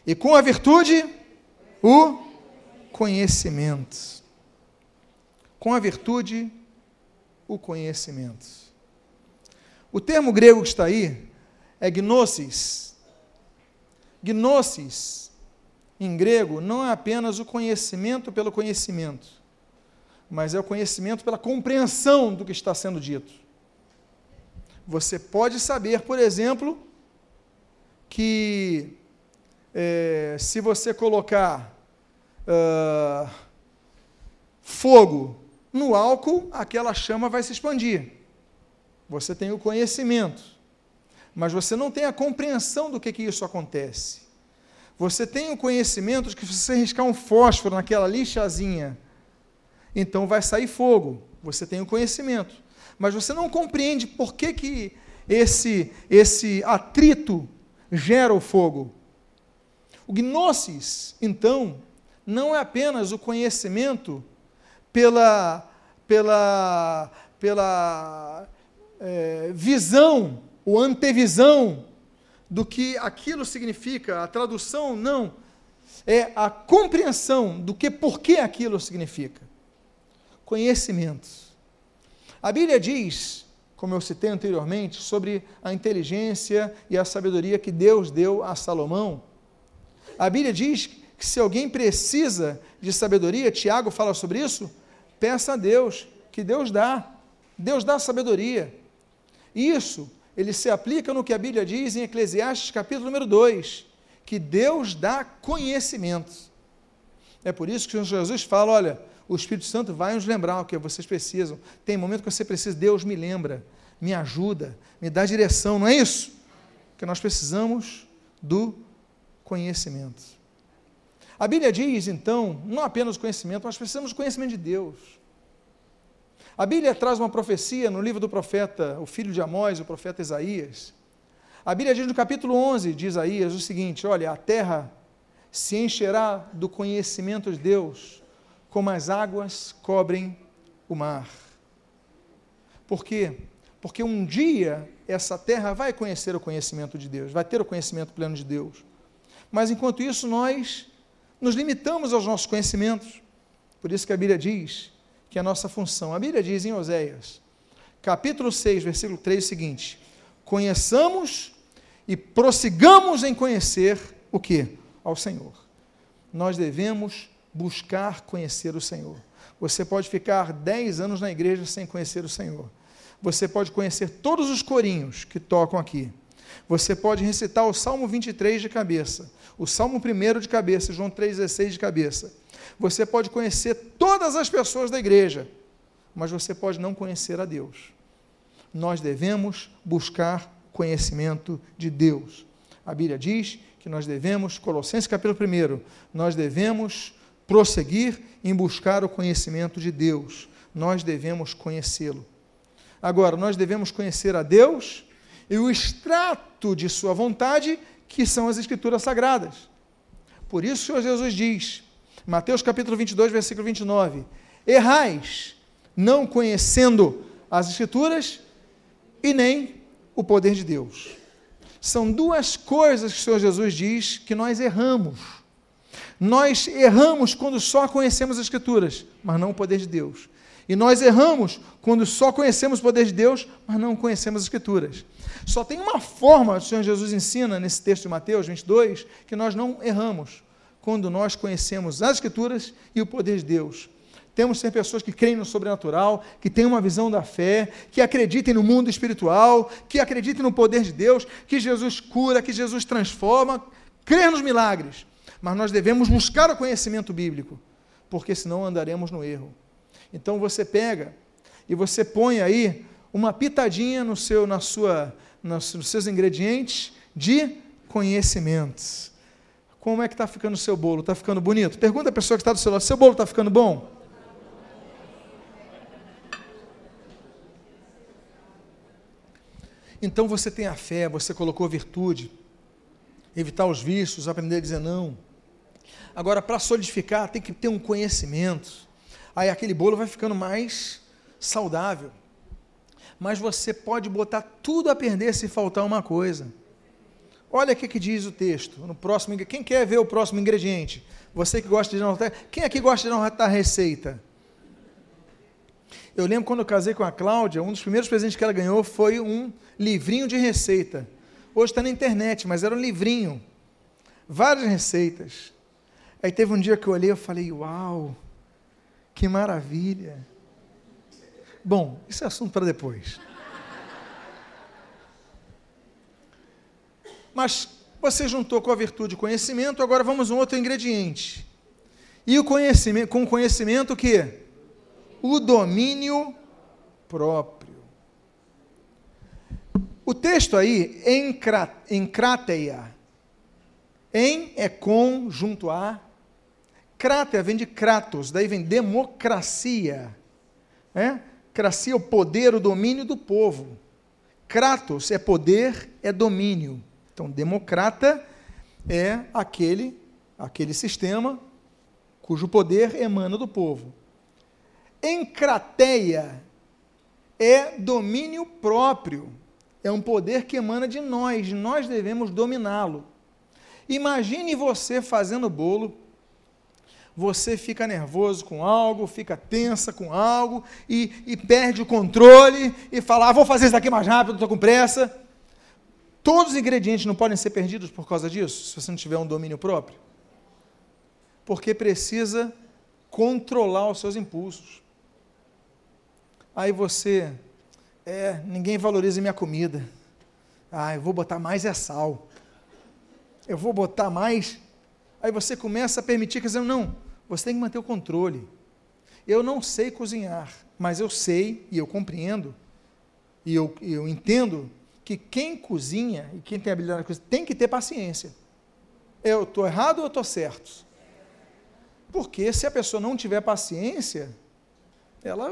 E com a virtude, o conhecimento. Com a virtude, o conhecimento. O termo grego que está aí é gnosis. Gnosis em grego, não é apenas o conhecimento pelo conhecimento, mas é o conhecimento pela compreensão do que está sendo dito. Você pode saber, por exemplo, que é, se você colocar uh, fogo no álcool, aquela chama vai se expandir. Você tem o conhecimento, mas você não tem a compreensão do que, que isso acontece. Você tem o conhecimento de que se você riscar um fósforo naquela lixazinha, então vai sair fogo. Você tem o conhecimento. Mas você não compreende por que, que esse, esse atrito gera o fogo. O gnosis, então, não é apenas o conhecimento pela, pela, pela é, visão, ou antevisão do que aquilo significa, a tradução não, é a compreensão do que por que aquilo significa. Conhecimento. A Bíblia diz, como eu citei anteriormente, sobre a inteligência e a sabedoria que Deus deu a Salomão. A Bíblia diz que se alguém precisa de sabedoria, Tiago fala sobre isso, peça a Deus, que Deus dá. Deus dá sabedoria. Isso ele se aplica no que a Bíblia diz em Eclesiastes capítulo número 2, que Deus dá conhecimento. É por isso que Jesus fala, olha, o Espírito Santo vai nos lembrar o que vocês precisam. Tem momento que você precisa, Deus me lembra, me ajuda, me dá direção, não é isso? Que nós precisamos do conhecimento. A Bíblia diz, então, não apenas o conhecimento, nós precisamos do conhecimento de Deus. A Bíblia traz uma profecia no livro do profeta, o filho de Amós, o profeta Isaías, A Bíblia diz no capítulo 11 de Isaías o seguinte: Olha, a terra se encherá do conhecimento de Deus, como as águas cobrem o mar. Por quê? Porque um dia essa terra vai conhecer o conhecimento de Deus, vai ter o conhecimento pleno de Deus. Mas enquanto isso, nós nos limitamos aos nossos conhecimentos. Por isso que a Bíblia diz que a nossa função, a Bíblia diz em Oséias, capítulo 6, versículo 3, o seguinte: Conheçamos e prossigamos em conhecer o que? Ao Senhor. Nós devemos buscar conhecer o Senhor. Você pode ficar 10 anos na igreja sem conhecer o Senhor. Você pode conhecer todos os corinhos que tocam aqui. Você pode recitar o Salmo 23 de cabeça, o Salmo 1 de cabeça, João 3,16 de cabeça. Você pode conhecer todas as pessoas da igreja, mas você pode não conhecer a Deus. Nós devemos buscar conhecimento de Deus. A Bíblia diz que nós devemos, Colossenses capítulo 1, nós devemos prosseguir em buscar o conhecimento de Deus. Nós devemos conhecê-lo. Agora, nós devemos conhecer a Deus e o extrato de Sua vontade, que são as Escrituras Sagradas. Por isso, o Senhor Jesus diz, Mateus capítulo 22, versículo 29, Errais, não conhecendo as Escrituras e nem o poder de Deus. São duas coisas que o Senhor Jesus diz que nós erramos. Nós erramos quando só conhecemos as Escrituras, mas não o poder de Deus. E nós erramos quando só conhecemos o poder de Deus, mas não conhecemos as Escrituras. Só tem uma forma, o Senhor Jesus ensina nesse texto de Mateus 22, que nós não erramos, quando nós conhecemos as Escrituras e o poder de Deus. Temos que ser pessoas que creem no sobrenatural, que têm uma visão da fé, que acreditem no mundo espiritual, que acreditem no poder de Deus, que Jesus cura, que Jesus transforma, crer nos milagres. Mas nós devemos buscar o conhecimento bíblico, porque senão andaremos no erro. Então você pega e você põe aí uma pitadinha no seu, na sua, nos seus ingredientes de conhecimentos. Como é que está ficando o seu bolo? Está ficando bonito? Pergunta a pessoa que está do seu lado: seu bolo está ficando bom? Então você tem a fé, você colocou virtude, evitar os vícios, aprender a dizer não. Agora, para solidificar, tem que ter um conhecimento aí aquele bolo vai ficando mais saudável. Mas você pode botar tudo a perder se faltar uma coisa. Olha o que, que diz o texto. No próximo, quem quer ver o próximo ingrediente? Você que gosta de anotar. Quem aqui gosta de anotar receita? Eu lembro quando eu casei com a Cláudia, um dos primeiros presentes que ela ganhou foi um livrinho de receita. Hoje está na internet, mas era um livrinho. Várias receitas. Aí teve um dia que eu olhei e falei, uau, que maravilha! Bom, isso é assunto para depois. Mas você juntou com a virtude conhecimento, agora vamos a um outro ingrediente. E o conhecimento, com o conhecimento o quê? O domínio próprio. O texto aí, encrateia. Em é com, junto a, Crátea vem de Kratos, daí vem democracia. É? Cracia é o poder, o domínio do povo. Kratos é poder, é domínio. Então, democrata é aquele, aquele sistema cujo poder emana do povo. Encrateia é domínio próprio. É um poder que emana de nós, nós devemos dominá-lo. Imagine você fazendo bolo você fica nervoso com algo, fica tensa com algo e, e perde o controle e fala: ah, vou fazer isso daqui mais rápido, estou com pressa. Todos os ingredientes não podem ser perdidos por causa disso, se você não tiver um domínio próprio. Porque precisa controlar os seus impulsos. Aí você, é, ninguém valoriza minha comida. Ah, eu vou botar mais é sal. Eu vou botar mais. Aí você começa a permitir, dizer, não, você tem que manter o controle. Eu não sei cozinhar, mas eu sei e eu compreendo e eu, eu entendo que quem cozinha e quem tem habilidade na cozinha tem que ter paciência. Eu estou errado ou eu estou certo? Porque se a pessoa não tiver paciência, ela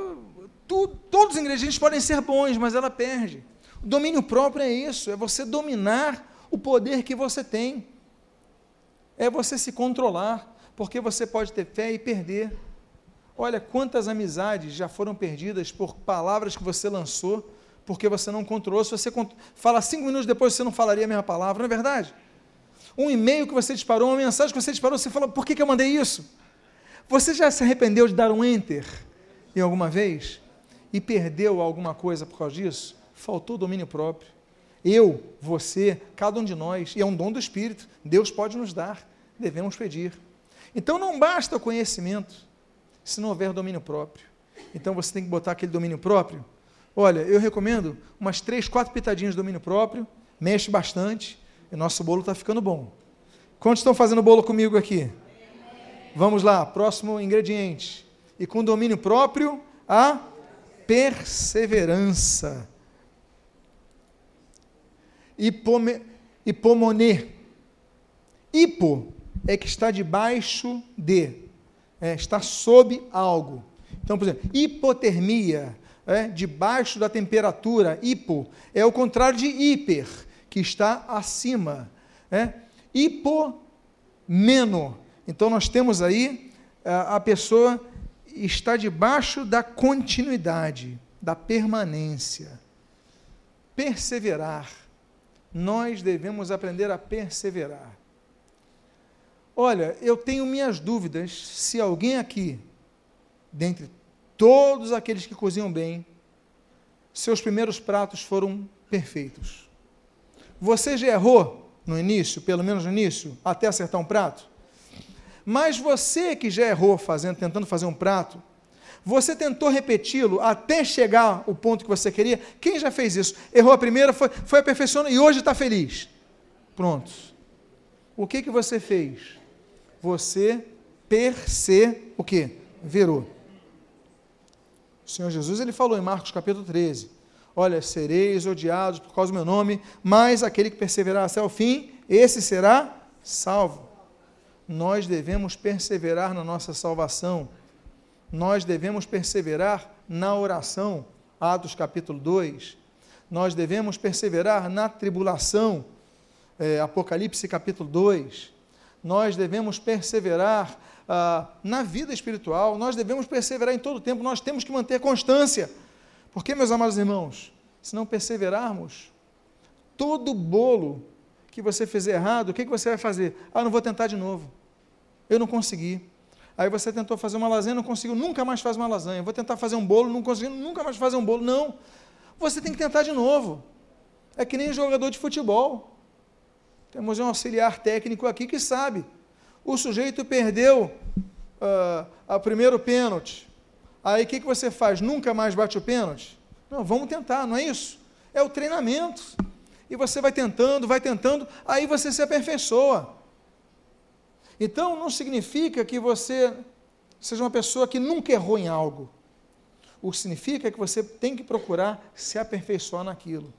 tu, todos os ingredientes podem ser bons, mas ela perde. O domínio próprio é isso, é você dominar o poder que você tem. É você se controlar, porque você pode ter fé e perder. Olha quantas amizades já foram perdidas por palavras que você lançou, porque você não controlou. Se você fala cinco minutos depois, você não falaria a mesma palavra, não é verdade? Um e-mail que você disparou, uma mensagem que você disparou, você fala, por que, que eu mandei isso? Você já se arrependeu de dar um enter em alguma vez? E perdeu alguma coisa por causa disso? Faltou domínio próprio. Eu, você, cada um de nós, e é um dom do Espírito, Deus pode nos dar, devemos pedir. Então não basta o conhecimento, se não houver domínio próprio. Então você tem que botar aquele domínio próprio. Olha, eu recomendo umas três, quatro pitadinhas de domínio próprio, mexe bastante, e nosso bolo está ficando bom. Quantos estão fazendo bolo comigo aqui? Vamos lá, próximo ingrediente. E com domínio próprio, a perseverança. Hipome, hipomonê. Hipo é que está debaixo de, é, está sob algo. Então, por exemplo, hipotermia, é, debaixo da temperatura, hipo, é o contrário de hiper, que está acima. É? Hipomeno. Então, nós temos aí a, a pessoa está debaixo da continuidade, da permanência. Perseverar. Nós devemos aprender a perseverar. Olha, eu tenho minhas dúvidas se alguém aqui, dentre todos aqueles que cozinham bem, seus primeiros pratos foram perfeitos. Você já errou no início, pelo menos no início, até acertar um prato? Mas você que já errou fazendo, tentando fazer um prato, você tentou repeti-lo até chegar ao ponto que você queria? Quem já fez isso? Errou a primeira, foi, foi aperfeiçoando e hoje está feliz. Pronto. O que, que você fez? você perse o quê? Verou. O Senhor Jesus ele falou em Marcos capítulo 13: Olha, sereis odiados por causa do meu nome, mas aquele que perseverar até o fim, esse será salvo. Nós devemos perseverar na nossa salvação. Nós devemos perseverar na oração. Atos capítulo 2. Nós devemos perseverar na tribulação. É, Apocalipse capítulo 2 nós devemos perseverar ah, na vida espiritual, nós devemos perseverar em todo o tempo, nós temos que manter constância. Porque, meus amados irmãos, se não perseverarmos, todo bolo que você fizer errado, o que, que você vai fazer? Ah, não vou tentar de novo. Eu não consegui. Aí você tentou fazer uma lasanha, não conseguiu, nunca mais faz uma lasanha. Vou tentar fazer um bolo, não conseguiu, nunca mais fazer um bolo. Não. Você tem que tentar de novo. É que nem jogador de futebol. Temos um auxiliar técnico aqui que sabe. O sujeito perdeu uh, a primeiro pênalti. Aí o que, que você faz? Nunca mais bate o pênalti? Não, vamos tentar, não é isso? É o treinamento. E você vai tentando, vai tentando, aí você se aperfeiçoa. Então não significa que você seja uma pessoa que nunca errou em algo. O que significa é que você tem que procurar se aperfeiçoar naquilo.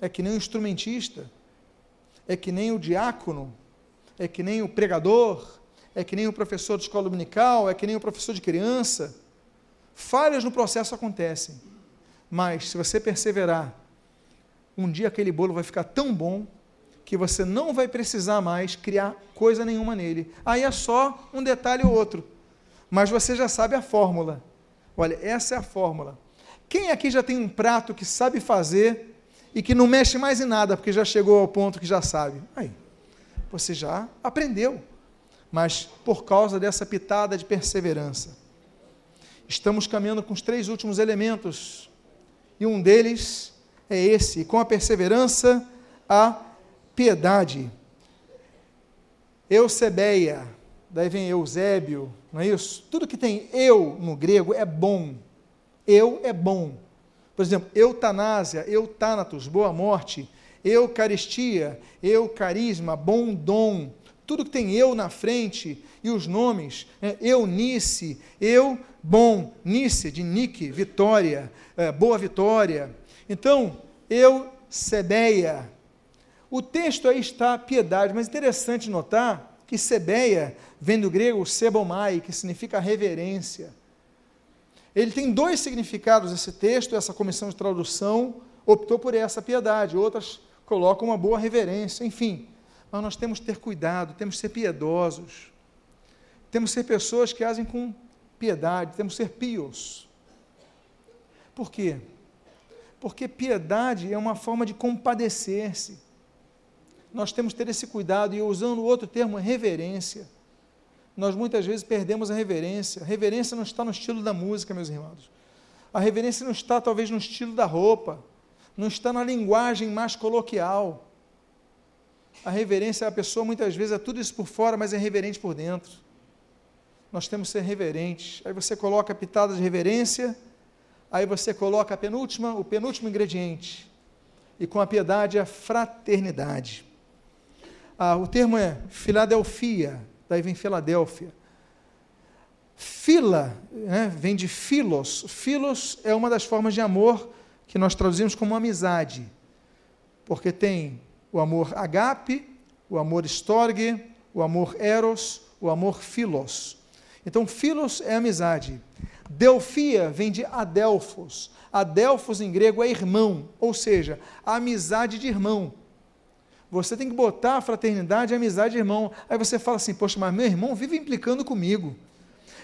É que nem um instrumentista é que nem o diácono, é que nem o pregador, é que nem o professor de escola dominical, é que nem o professor de criança. Falhas no processo acontecem, mas se você perseverar, um dia aquele bolo vai ficar tão bom que você não vai precisar mais criar coisa nenhuma nele. Aí é só um detalhe ou outro, mas você já sabe a fórmula. Olha, essa é a fórmula. Quem aqui já tem um prato que sabe fazer e que não mexe mais em nada, porque já chegou ao ponto que já sabe. Aí, você já aprendeu, mas por causa dessa pitada de perseverança. Estamos caminhando com os três últimos elementos, e um deles é esse, com a perseverança, a piedade. Eusebeia, daí vem Eusébio, não é isso? Tudo que tem eu no grego é bom. Eu é bom. Por exemplo, eutanásia, eutanatos, boa morte, eucaristia, eucarisma, bom dom, tudo que tem eu na frente e os nomes, é, eunice, eu, bom, nice, de nique, vitória, é, boa vitória. Então, eu, sebeia. O texto aí está piedade, mas interessante notar que sebeia vem do grego sebomai, que significa reverência. Ele tem dois significados esse texto, essa comissão de tradução. optou por essa piedade, outras colocam uma boa reverência, enfim. Mas nós temos que ter cuidado, temos que ser piedosos, temos que ser pessoas que agem com piedade, temos que ser pios. Por quê? Porque piedade é uma forma de compadecer-se. Nós temos que ter esse cuidado, e usando outro termo, reverência. Nós muitas vezes perdemos a reverência. A reverência não está no estilo da música, meus irmãos. A reverência não está, talvez, no estilo da roupa, não está na linguagem mais coloquial. A reverência, a pessoa muitas vezes é tudo isso por fora, mas é reverente por dentro. Nós temos que ser reverentes. Aí você coloca a pitada de reverência, aí você coloca a penúltima, o penúltimo ingrediente. E com a piedade, a fraternidade. Ah, o termo é Filadelfia, daí vem Filadélfia. Fila né, vem de filos. Filos é uma das formas de amor que nós traduzimos como amizade, porque tem o amor agape, o amor storge, o amor eros, o amor filos. Então, filos é amizade. Delfia vem de adelphos. Adelphos em grego é irmão, ou seja, amizade de irmão. Você tem que botar a fraternidade e amizade de irmão. Aí você fala assim: Poxa, mas meu irmão vive implicando comigo.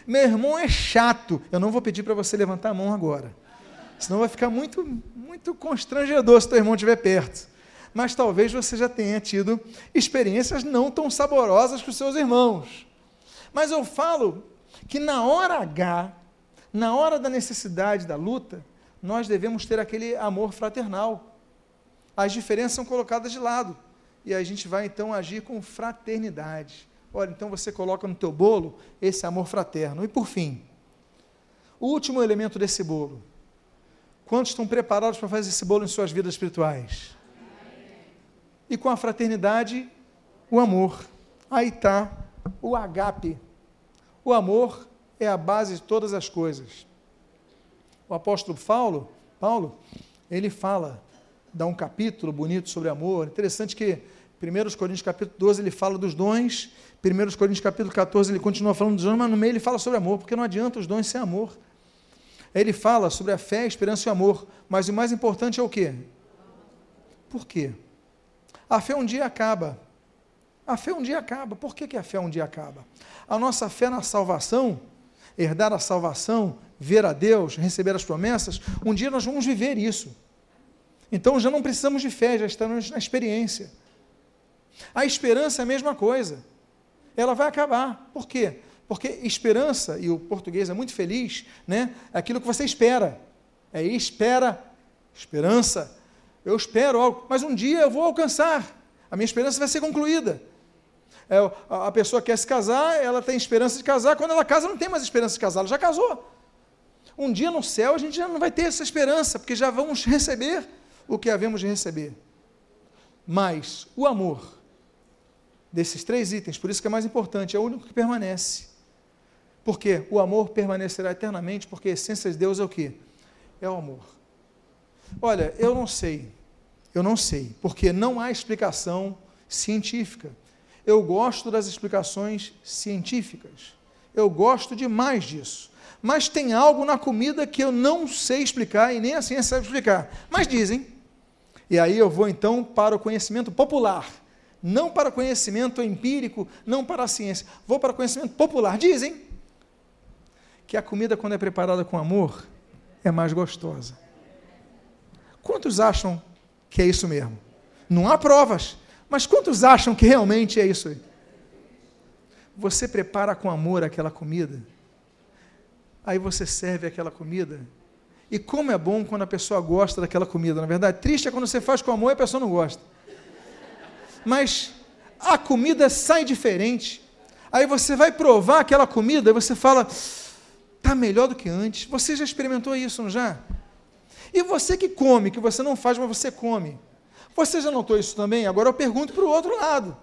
Meu irmão é chato. Eu não vou pedir para você levantar a mão agora. Senão vai ficar muito, muito constrangedor se teu irmão estiver perto. Mas talvez você já tenha tido experiências não tão saborosas com seus irmãos. Mas eu falo que na hora H, na hora da necessidade da luta, nós devemos ter aquele amor fraternal. As diferenças são colocadas de lado e a gente vai então agir com fraternidade. Olha, então você coloca no teu bolo esse amor fraterno. E por fim, o último elemento desse bolo. Quantos estão preparados para fazer esse bolo em suas vidas espirituais? E com a fraternidade, o amor. Aí está o agape. O amor é a base de todas as coisas. O apóstolo Paulo, Paulo, ele fala, dá um capítulo bonito sobre amor. Interessante que 1 Coríntios capítulo 12 ele fala dos dons, 1 Coríntios capítulo 14 ele continua falando dos dons, mas no meio ele fala sobre amor, porque não adianta os dons sem amor. Ele fala sobre a fé, a esperança e o amor, mas o mais importante é o quê? Por quê? A fé um dia acaba. A fé um dia acaba. Por que, que a fé um dia acaba? A nossa fé na salvação, herdar a salvação, ver a Deus, receber as promessas, um dia nós vamos viver isso. Então já não precisamos de fé, já estamos na experiência. A esperança é a mesma coisa. Ela vai acabar. Por quê? Porque esperança, e o português é muito feliz, né? É aquilo que você espera. É espera, esperança. Eu espero algo, mas um dia eu vou alcançar. A minha esperança vai ser concluída. É, a pessoa quer se casar, ela tem esperança de casar, quando ela casa, não tem mais esperança de casar, ela já casou. Um dia no céu a gente já não vai ter essa esperança, porque já vamos receber o que havemos de receber. Mas o amor, desses três itens, por isso que é mais importante, é o único que permanece. Porque o amor permanecerá eternamente, porque a essência de Deus é o quê? É o amor. Olha, eu não sei, eu não sei, porque não há explicação científica. Eu gosto das explicações científicas. Eu gosto demais disso. Mas tem algo na comida que eu não sei explicar e nem a ciência sabe explicar. Mas dizem. E aí eu vou então para o conhecimento popular não para conhecimento empírico, não para a ciência, vou para o conhecimento popular. Dizem que a comida, quando é preparada com amor, é mais gostosa. Quantos acham que é isso mesmo? Não há provas, mas quantos acham que realmente é isso aí? Você prepara com amor aquela comida, aí você serve aquela comida, e como é bom quando a pessoa gosta daquela comida, na verdade. Triste é quando você faz com amor e a pessoa não gosta mas a comida sai diferente. Aí você vai provar aquela comida e você fala, está melhor do que antes. Você já experimentou isso, não já? E você que come, que você não faz, mas você come. Você já notou isso também? Agora eu pergunto para o outro lado.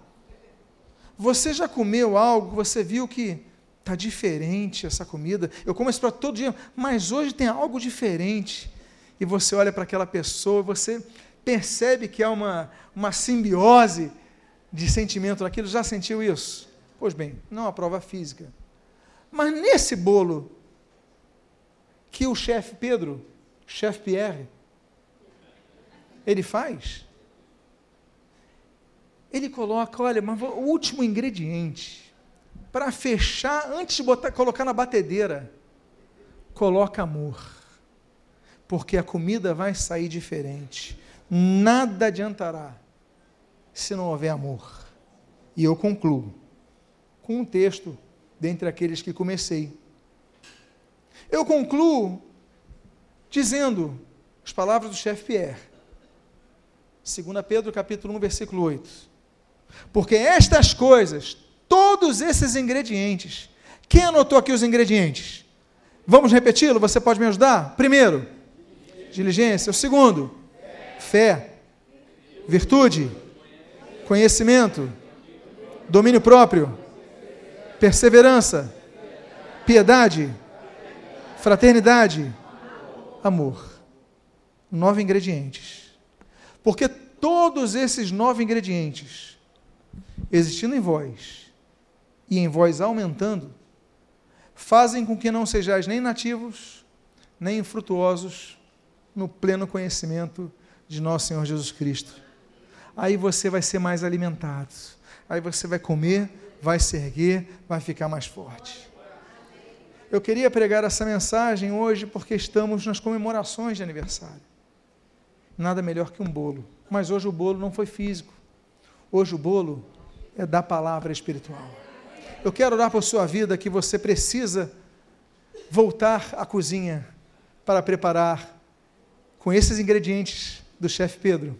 Você já comeu algo você viu que está diferente essa comida? Eu como esse prato todo dia, mas hoje tem algo diferente. E você olha para aquela pessoa, você percebe que há uma, uma simbiose de sentimento naquilo, já sentiu isso? Pois bem, não a prova física. Mas nesse bolo que o chefe Pedro, chefe Pierre, ele faz? Ele coloca, olha, mas o último ingrediente para fechar antes de botar, colocar na batedeira, coloca amor. Porque a comida vai sair diferente. Nada adiantará se não houver amor. E eu concluo com um texto dentre aqueles que comecei. Eu concluo dizendo as palavras do chefe Pierre. 2 Pedro capítulo 1, versículo 8. Porque estas coisas, todos esses ingredientes, quem anotou aqui os ingredientes? Vamos repeti-lo? Você pode me ajudar? Primeiro, diligência. O segundo, fé. Virtude, conhecimento, domínio próprio, perseverança, piedade, fraternidade, amor. Nove ingredientes. Porque todos esses nove ingredientes, existindo em vós e em vós aumentando, fazem com que não sejais nem nativos, nem infrutuosos no pleno conhecimento de nosso Senhor Jesus Cristo. Aí você vai ser mais alimentado. Aí você vai comer vai se erguer, vai ficar mais forte. Eu queria pregar essa mensagem hoje porque estamos nas comemorações de aniversário. Nada melhor que um bolo. Mas hoje o bolo não foi físico. Hoje o bolo é da palavra espiritual. Eu quero orar por sua vida que você precisa voltar à cozinha para preparar com esses ingredientes do chefe Pedro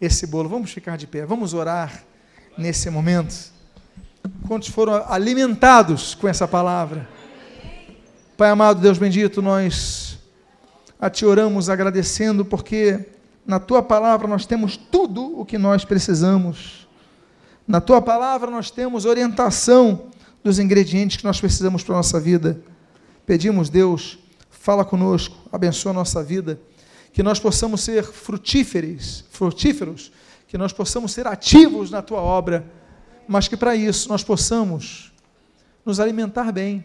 esse bolo. Vamos ficar de pé, vamos orar nesse momento. Quantos foram alimentados com essa palavra? Pai amado, Deus bendito, nós a Te oramos agradecendo, porque na Tua palavra nós temos tudo o que nós precisamos. Na Tua palavra nós temos orientação dos ingredientes que nós precisamos para a nossa vida. Pedimos, Deus, fala conosco, abençoa a nossa vida, que nós possamos ser frutíferos, frutíferos, que nós possamos ser ativos na Tua obra mas que para isso nós possamos nos alimentar bem,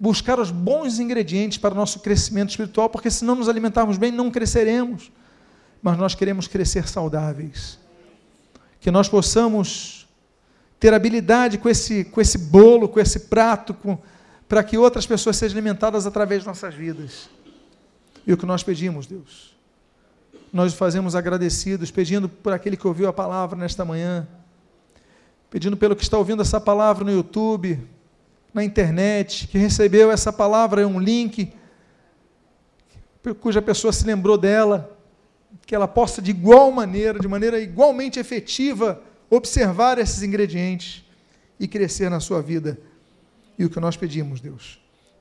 buscar os bons ingredientes para o nosso crescimento espiritual, porque se não nos alimentarmos bem, não cresceremos. Mas nós queremos crescer saudáveis. Que nós possamos ter habilidade com esse, com esse bolo, com esse prato, com, para que outras pessoas sejam alimentadas através de nossas vidas. E o que nós pedimos, Deus, nós fazemos agradecidos, pedindo por aquele que ouviu a palavra nesta manhã pedindo pelo que está ouvindo essa palavra no YouTube, na internet, que recebeu essa palavra, um link, cuja pessoa se lembrou dela, que ela possa de igual maneira, de maneira igualmente efetiva, observar esses ingredientes e crescer na sua vida. E o que nós pedimos, Deus,